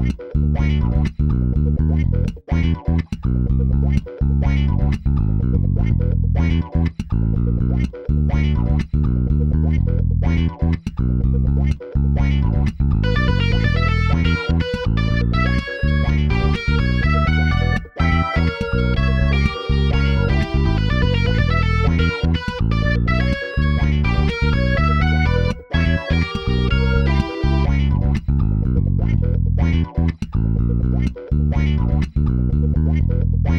wait, wait, wait.